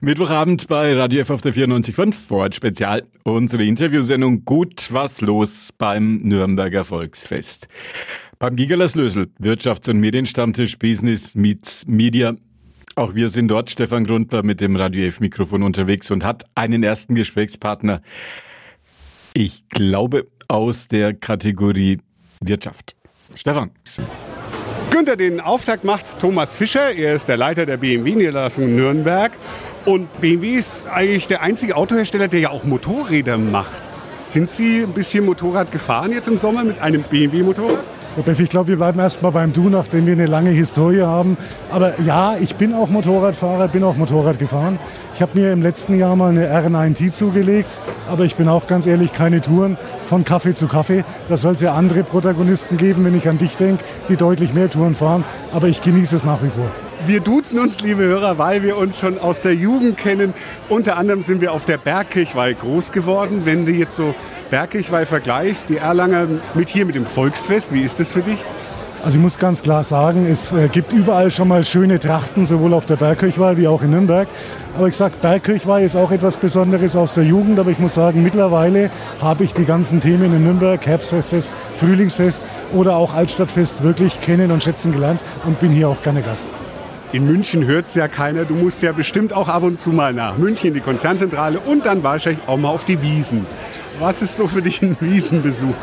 Mittwochabend bei Radio F auf der 94.5, Vorort Spezial, unsere Interviewsendung Gut was los beim Nürnberger Volksfest. Beim Gigalas Lösel, Wirtschafts- und Medienstammtisch Business meets Media. Auch wir sind dort, Stefan Grundler mit dem Radio F Mikrofon unterwegs und hat einen ersten Gesprächspartner. Ich glaube aus der Kategorie Wirtschaft. Stefan. Günther, den Auftakt macht Thomas Fischer. Er ist der Leiter der BMW-Niederlassung Nürnberg. Und BMW ist eigentlich der einzige Autohersteller, der ja auch Motorräder macht. Sind Sie ein bisschen Motorrad gefahren jetzt im Sommer mit einem BMW-Motorrad? Ich glaube, wir bleiben erstmal beim Du, nachdem wir eine lange Historie haben. Aber ja, ich bin auch Motorradfahrer, bin auch Motorrad gefahren. Ich habe mir im letzten Jahr mal eine R9T zugelegt, aber ich bin auch ganz ehrlich keine Touren von Kaffee zu Kaffee. Da soll es ja andere Protagonisten geben, wenn ich an dich denke, die deutlich mehr Touren fahren. Aber ich genieße es nach wie vor. Wir duzen uns, liebe Hörer, weil wir uns schon aus der Jugend kennen. Unter anderem sind wir auf der Bergkirchweih groß geworden. Wenn du jetzt so Bergkirchweih vergleichst, die Erlanger mit hier mit dem Volksfest, wie ist das für dich? Also ich muss ganz klar sagen, es äh, gibt überall schon mal schöne Trachten, sowohl auf der Bergkirchweih wie auch in Nürnberg. Aber ich sage, Bergkirchweih ist auch etwas Besonderes aus der Jugend. Aber ich muss sagen, mittlerweile habe ich die ganzen Themen in Nürnberg, Herbstfest, Frühlingsfest oder auch Altstadtfest wirklich kennen und schätzen gelernt und bin hier auch gerne Gast. In München hört es ja keiner. Du musst ja bestimmt auch ab und zu mal nach München, die Konzernzentrale und dann wahrscheinlich auch mal auf die Wiesen. Was ist so für dich ein Wiesenbesuch?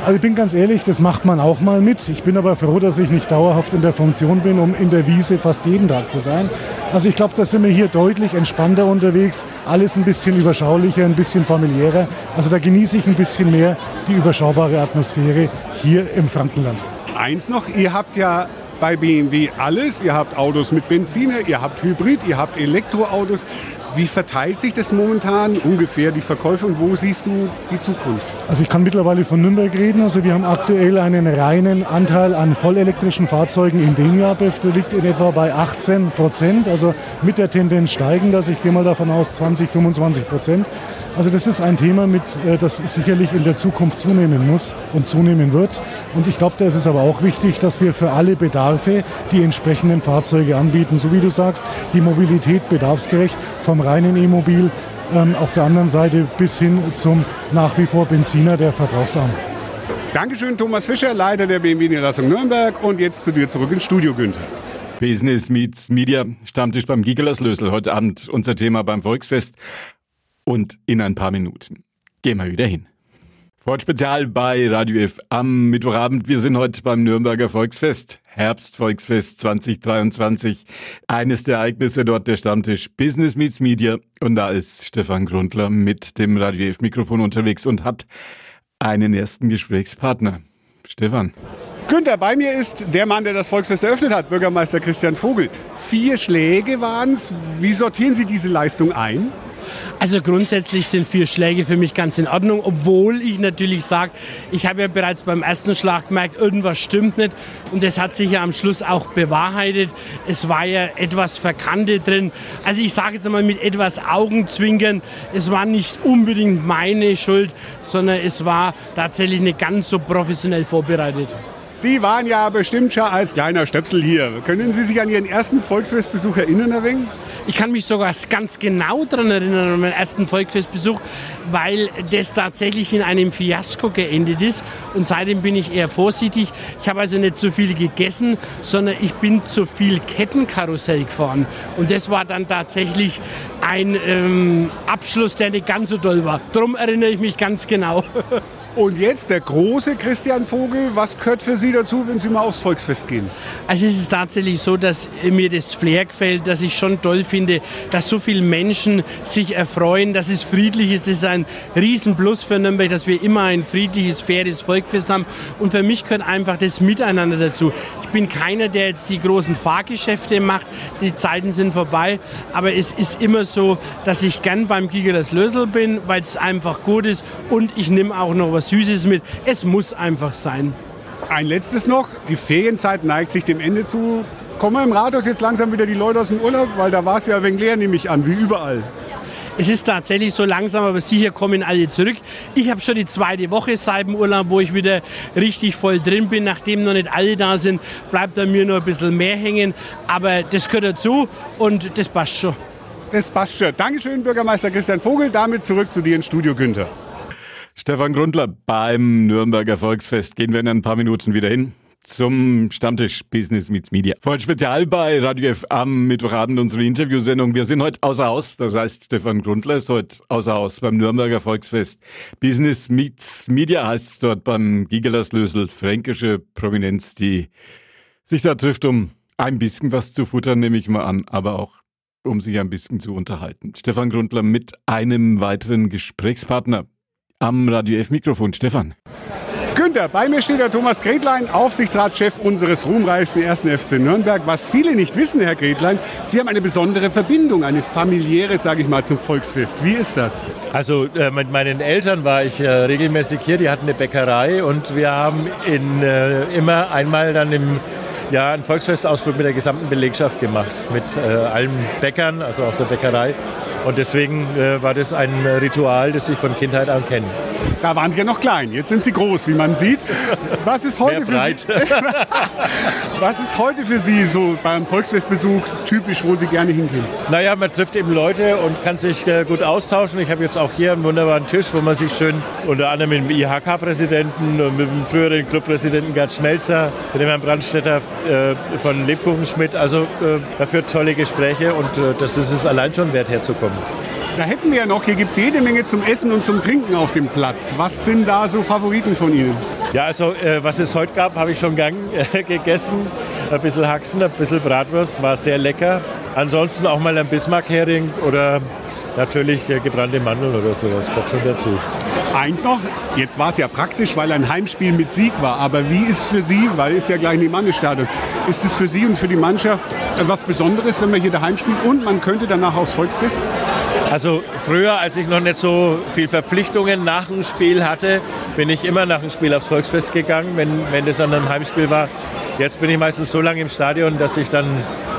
Also ich bin ganz ehrlich, das macht man auch mal mit. Ich bin aber froh, dass ich nicht dauerhaft in der Funktion bin, um in der Wiese fast jeden Tag zu sein. Also ich glaube, da sind wir hier deutlich entspannter unterwegs. Alles ein bisschen überschaulicher, ein bisschen familiärer. Also da genieße ich ein bisschen mehr die überschaubare Atmosphäre hier im Frankenland. Eins noch, ihr habt ja bei BMW alles. Ihr habt Autos mit Benziner, ihr habt Hybrid, ihr habt Elektroautos. Wie verteilt sich das momentan ungefähr, die Verkäufe und wo siehst du die Zukunft? Also ich kann mittlerweile von Nürnberg reden. Also wir haben aktuell einen reinen Anteil an vollelektrischen Fahrzeugen in dem Jahr. Der liegt in etwa bei 18 Prozent, also mit der Tendenz steigend. Also ich gehe mal davon aus 20, 25 Prozent. Also das ist ein Thema, mit, äh, das sicherlich in der Zukunft zunehmen muss und zunehmen wird. Und ich glaube, da ist es aber auch wichtig, dass wir für alle Bedarfe die entsprechenden Fahrzeuge anbieten. So wie du sagst, die Mobilität bedarfsgerecht vom reinen E-Mobil ähm, auf der anderen Seite bis hin zum nach wie vor Benziner, der verbrauchsarm. Dankeschön, Thomas Fischer, Leiter der BMW-Niederlassung Nürnberg. Und jetzt zu dir zurück ins Studio, Günther. Business meets Media, Stammtisch beim Gigalas Lösel. Heute Abend unser Thema beim Volksfest. Und in ein paar Minuten gehen wir wieder hin. Ford Spezial bei Radio F am Mittwochabend. Wir sind heute beim Nürnberger Volksfest, Herbstvolksfest 2023. Eines der Ereignisse dort der Stammtisch Business Meets Media. Und da ist Stefan Grundler mit dem Radio F Mikrofon unterwegs und hat einen ersten Gesprächspartner. Stefan. Günther, bei mir ist der Mann, der das Volksfest eröffnet hat, Bürgermeister Christian Vogel. Vier Schläge waren es. Wie sortieren Sie diese Leistung ein? Also grundsätzlich sind vier Schläge für mich ganz in Ordnung, obwohl ich natürlich sage, ich habe ja bereits beim ersten Schlag gemerkt, irgendwas stimmt nicht und das hat sich ja am Schluss auch bewahrheitet. Es war ja etwas Verkannte drin. Also ich sage jetzt einmal mit etwas Augenzwinkern, es war nicht unbedingt meine Schuld, sondern es war tatsächlich nicht ganz so professionell vorbereitet. Sie waren ja bestimmt schon als kleiner Stöpsel hier. Können Sie sich an Ihren ersten Volksfestbesuch erinnern, Herr Weng? Ich kann mich sogar ganz genau daran erinnern, an meinen ersten Volksfestbesuch, weil das tatsächlich in einem Fiasko geendet ist. Und seitdem bin ich eher vorsichtig. Ich habe also nicht zu viel gegessen, sondern ich bin zu viel Kettenkarussell gefahren. Und das war dann tatsächlich ein ähm, Abschluss, der nicht ganz so toll war. Darum erinnere ich mich ganz genau. Und jetzt der große Christian Vogel. Was gehört für Sie dazu, wenn Sie mal aufs Volksfest gehen? Also es ist tatsächlich so, dass mir das Flair gefällt, dass ich schon toll finde, dass so viele Menschen sich erfreuen, dass es friedlich ist. Das ist ein Riesenplus für Nürnberg, dass wir immer ein friedliches, faires Volksfest haben. Und für mich gehört einfach das Miteinander dazu. Ich bin keiner, der jetzt die großen Fahrgeschäfte macht. Die Zeiten sind vorbei. Aber es ist immer so, dass ich gern beim Giga das Lösel bin, weil es einfach gut ist. Und ich nehme auch noch was was Süßes mit. Es muss einfach sein. Ein letztes noch. Die Ferienzeit neigt sich dem Ende zu. Kommen im Rathaus jetzt langsam wieder die Leute aus dem Urlaub? Weil da war es ja wenig leer, nehme ich an, wie überall. Es ist tatsächlich so langsam, aber sicher kommen alle zurück. Ich habe schon die zweite Woche seit dem Urlaub, wo ich wieder richtig voll drin bin. Nachdem noch nicht alle da sind, bleibt da mir noch ein bisschen mehr hängen. Aber das gehört dazu und das passt schon. Das passt schon. Dankeschön, Bürgermeister Christian Vogel. Damit zurück zu dir ins Studio, Günther. Stefan Grundler beim Nürnberger Volksfest. Gehen wir in ein paar Minuten wieder hin zum Stammtisch Business Meets Media. Voll Spezial bei Radio F am Mittwochabend unsere Interviewsendung. Wir sind heute außer Haus, das heißt Stefan Grundler ist heute außer Haus beim Nürnberger Volksfest. Business Meets Media heißt es dort beim Gigelerslösel, fränkische Prominenz, die sich da trifft, um ein bisschen was zu futtern, nehme ich mal an, aber auch um sich ein bisschen zu unterhalten. Stefan Grundler mit einem weiteren Gesprächspartner am Radio F Mikrofon. Stefan. Günther, bei mir steht der Thomas Gretlein, Aufsichtsratschef unseres ruhmreichsten 1. FC Nürnberg. Was viele nicht wissen, Herr Gretlein, Sie haben eine besondere Verbindung, eine familiäre, sage ich mal, zum Volksfest. Wie ist das? Also äh, mit meinen Eltern war ich äh, regelmäßig hier, die hatten eine Bäckerei und wir haben in, äh, immer einmal dann im Jahr einen Volksfestausflug mit der gesamten Belegschaft gemacht, mit äh, allen Bäckern, also aus der Bäckerei. Und deswegen äh, war das ein Ritual, das ich von Kindheit an kenne. Da waren Sie ja noch klein, jetzt sind Sie groß, wie man sieht. Was ist heute, für Sie, Was ist heute für Sie so beim Volksfestbesuch typisch, wo Sie gerne hingehen? Naja, man trifft eben Leute und kann sich äh, gut austauschen. Ich habe jetzt auch hier einen wunderbaren Tisch, wo man sich schön unter anderem mit dem IHK-Präsidenten und mit dem früheren Clubpräsidenten Gerd Schmelzer, mit dem Herrn Brandstätter äh, von Lebkuchenschmidt, also äh, dafür tolle Gespräche und äh, das ist es allein schon wert herzukommen. Da hätten wir ja noch, hier gibt es jede Menge zum Essen und zum Trinken auf dem Platz. Was sind da so Favoriten von Ihnen? Ja, also äh, was es heute gab, habe ich schon gern äh, gegessen. Ein bisschen Haxen, ein bisschen Bratwurst, war sehr lecker. Ansonsten auch mal ein Bismarck-Hering oder natürlich äh, gebrannte Mandeln oder sowas, kommt schon dazu. Eins noch, jetzt war es ja praktisch, weil ein Heimspiel mit Sieg war. Aber wie ist für Sie, weil es ja gleich in im Stadion, ist es für Sie und für die Mannschaft etwas Besonderes, wenn man hier daheim spielt und man könnte danach aufs Volksfest? Also früher, als ich noch nicht so viel Verpflichtungen nach dem Spiel hatte, bin ich immer nach dem Spiel aufs Volksfest gegangen, wenn, wenn das an einem Heimspiel war. Jetzt bin ich meistens so lange im Stadion, dass ich dann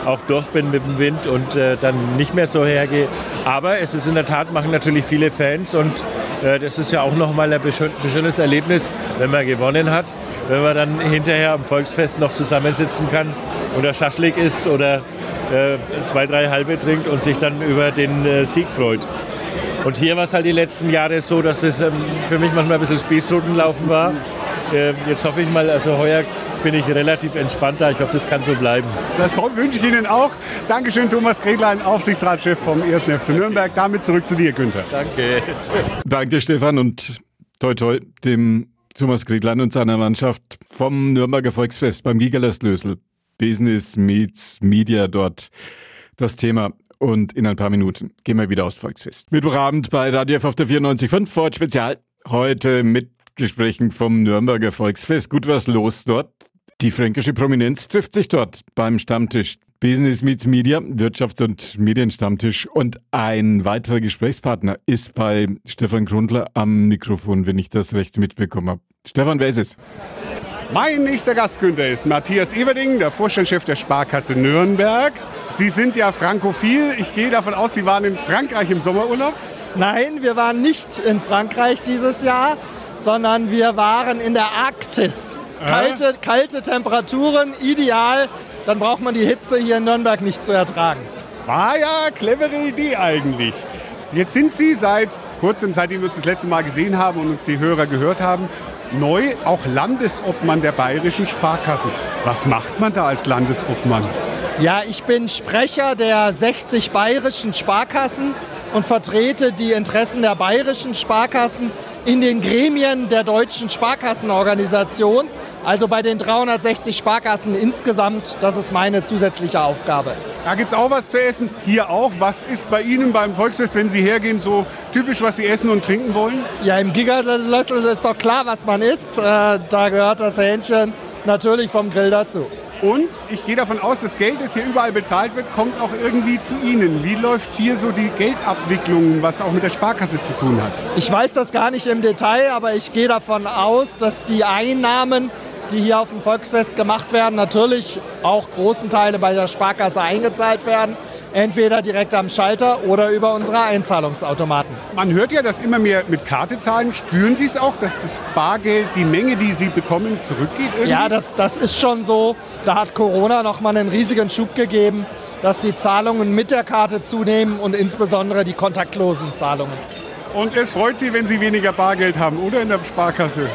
auch durch bin mit dem Wind und äh, dann nicht mehr so hergehe. Aber es ist in der Tat, machen natürlich viele Fans und äh, das ist ja auch nochmal ein schönes Erlebnis, wenn man gewonnen hat, wenn man dann hinterher am Volksfest noch zusammensitzen kann und der Schaschlik isst oder äh, zwei, drei halbe trinkt und sich dann über den äh, Sieg freut. Und hier war es halt die letzten Jahre so, dass es ähm, für mich manchmal ein bisschen Spießrutenlaufen war. Äh, jetzt hoffe ich mal, also heuer bin ich relativ entspannter. Ich hoffe, das kann so bleiben. Das wünsche ich Ihnen auch. Dankeschön, Thomas Gretlein, Aufsichtsratschef vom 1. FC Nürnberg. Damit zurück zu dir, Günther. Danke. Danke, Stefan, und toi toi dem Thomas Gretlein und seiner Mannschaft vom Nürnberger Volksfest beim Gigalastlösel. Business meets Media dort das Thema. Und in ein paar Minuten gehen wir wieder aufs Volksfest. Mittwochabend bei Radio F auf der 94.5 Ford Spezial. Heute mit Gesprächen vom Nürnberger Volksfest. Gut was los dort. Die fränkische Prominenz trifft sich dort beim Stammtisch Business Meets Media, Wirtschafts- und Medienstammtisch. Und ein weiterer Gesprächspartner ist bei Stefan Grundler am Mikrofon, wenn ich das recht mitbekommen habe. Stefan, wer ist es? Mein nächster Gastgünther ist Matthias Everding, der Vorstandschef der Sparkasse Nürnberg. Sie sind ja frankophil. Ich gehe davon aus, Sie waren in Frankreich im Sommerurlaub. Nein, wir waren nicht in Frankreich dieses Jahr, sondern wir waren in der Arktis. Kalte, kalte Temperaturen, ideal. Dann braucht man die Hitze hier in Nürnberg nicht zu ertragen. War ja clevere Idee eigentlich. Jetzt sind Sie seit kurzem, seitdem wir uns das letzte Mal gesehen haben und uns die Hörer gehört haben, neu auch Landesobmann der bayerischen Sparkassen. Was macht man da als Landesobmann? Ja, ich bin Sprecher der 60 bayerischen Sparkassen und vertrete die Interessen der bayerischen Sparkassen in den Gremien der deutschen Sparkassenorganisation, also bei den 360 Sparkassen insgesamt. Das ist meine zusätzliche Aufgabe. Da gibt es auch was zu essen. Hier auch. Was ist bei Ihnen beim Volksfest, wenn Sie hergehen, so typisch, was Sie essen und trinken wollen? Ja, im Gigalössel ist doch klar, was man isst. Äh, da gehört das Hähnchen natürlich vom Grill dazu. Und ich gehe davon aus, das Geld, das hier überall bezahlt wird, kommt auch irgendwie zu Ihnen. Wie läuft hier so die Geldabwicklung, was auch mit der Sparkasse zu tun hat? Ich weiß das gar nicht im Detail, aber ich gehe davon aus, dass die Einnahmen, die hier auf dem Volksfest gemacht werden, natürlich auch großen Teile bei der Sparkasse eingezahlt werden entweder direkt am Schalter oder über unsere Einzahlungsautomaten. Man hört ja, dass immer mehr mit Karte zahlen. Spüren Sie es auch, dass das Bargeld, die Menge, die Sie bekommen, zurückgeht? Irgendwie? Ja, das, das ist schon so. Da hat Corona noch mal einen riesigen Schub gegeben. dass die Zahlungen mit der Karte zunehmen und insbesondere die kontaktlosen Zahlungen. Und es freut Sie, wenn Sie weniger Bargeld haben, oder in der Sparkasse?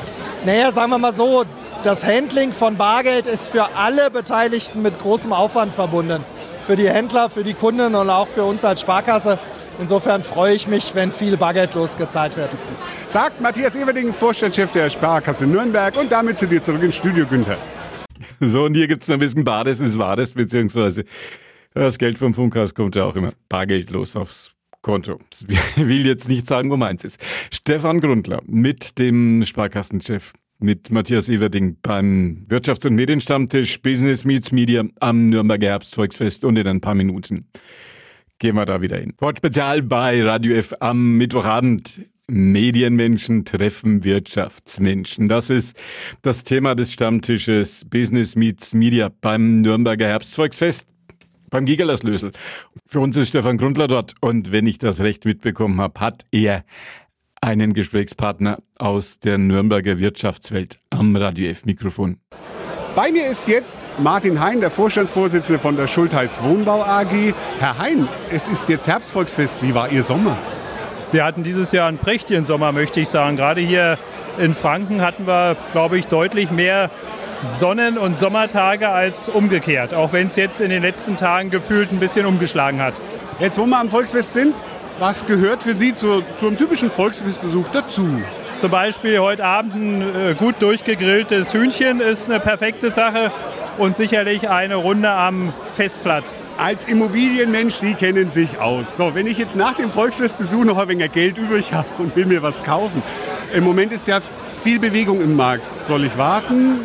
Naja, sagen wir mal so, das Handling von Bargeld ist für alle Beteiligten mit großem Aufwand verbunden. Für die Händler, für die Kunden und auch für uns als Sparkasse. Insofern freue ich mich, wenn viel Bargeld losgezahlt wird. Sagt Matthias Everding, Vorstandschef der Sparkasse Nürnberg und damit zu dir zurück ins Studio, Günther. So, und hier gibt es noch ein bisschen Bares ist Wahres, beziehungsweise das Geld vom Funkhaus kommt ja auch immer bargeldlos aufs Konto. Ich will jetzt nicht sagen, wo meins ist. Stefan Grundler mit dem Sparkassenchef, mit Matthias Everding beim Wirtschafts- und Medienstammtisch Business Meets Media am Nürnberger Herbstvolksfest und in ein paar Minuten gehen wir da wieder hin. Spezial bei Radio F am Mittwochabend. Medienmenschen treffen Wirtschaftsmenschen. Das ist das Thema des Stammtisches Business Meets Media beim Nürnberger Herbstvolksfest beim Gigalas-Lösel. Für uns ist Stefan Grundler dort und wenn ich das recht mitbekommen habe, hat er einen Gesprächspartner aus der Nürnberger Wirtschaftswelt am Radio F-Mikrofon. Bei mir ist jetzt Martin Hein, der Vorstandsvorsitzende von der Schultheiß Wohnbau AG. Herr Hein, es ist jetzt Herbstvolksfest. Wie war Ihr Sommer? Wir hatten dieses Jahr einen prächtigen Sommer, möchte ich sagen. Gerade hier in Franken hatten wir, glaube ich, deutlich mehr Sonnen- und Sommertage als umgekehrt, auch wenn es jetzt in den letzten Tagen gefühlt ein bisschen umgeschlagen hat. Jetzt, wo wir am Volksfest sind, was gehört für Sie zu, zu einem typischen Volksfestbesuch dazu? Zum Beispiel heute Abend ein äh, gut durchgegrilltes Hühnchen ist eine perfekte Sache und sicherlich eine Runde am Festplatz. Als Immobilienmensch, Sie kennen sich aus. So, wenn ich jetzt nach dem Volksfestbesuch noch ein wenig Geld übrig habe und will mir was kaufen, im Moment ist ja viel Bewegung im Markt. Soll ich warten?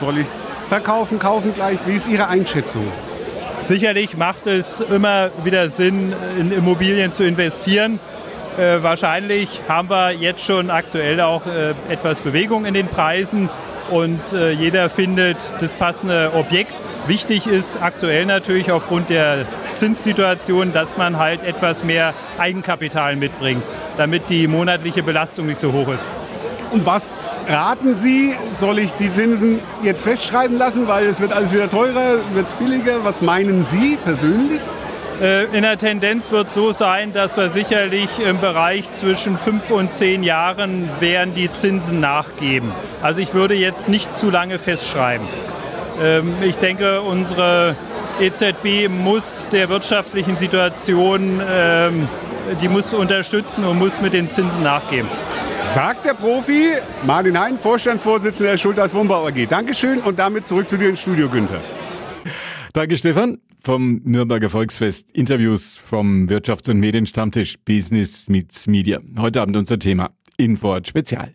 Soll ich verkaufen, kaufen gleich? Wie ist Ihre Einschätzung? Sicherlich macht es immer wieder Sinn, in Immobilien zu investieren. Äh, wahrscheinlich haben wir jetzt schon aktuell auch äh, etwas Bewegung in den Preisen und äh, jeder findet das passende Objekt. Wichtig ist aktuell natürlich aufgrund der Zinssituation, dass man halt etwas mehr Eigenkapital mitbringt, damit die monatliche Belastung nicht so hoch ist. Und was raten Sie, soll ich die Zinsen jetzt festschreiben lassen, weil es wird alles wieder teurer, wird es billiger? Was meinen Sie persönlich? Äh, in der Tendenz wird es so sein, dass wir sicherlich im Bereich zwischen fünf und zehn Jahren werden die Zinsen nachgeben. Also ich würde jetzt nicht zu lange festschreiben. Ähm, ich denke, unsere EZB muss der wirtschaftlichen Situation, ähm, die muss unterstützen und muss mit den Zinsen nachgeben. Sagt der Profi, Martin Hein, Vorstandsvorsitzender der Schulters Wohnbau AG. Dankeschön und damit zurück zu dir ins Studio, Günther. Danke, Stefan. Vom Nürnberger Volksfest. Interviews vom Wirtschafts- und Medienstammtisch Business Meets Media. Heute Abend unser Thema Infort Spezial.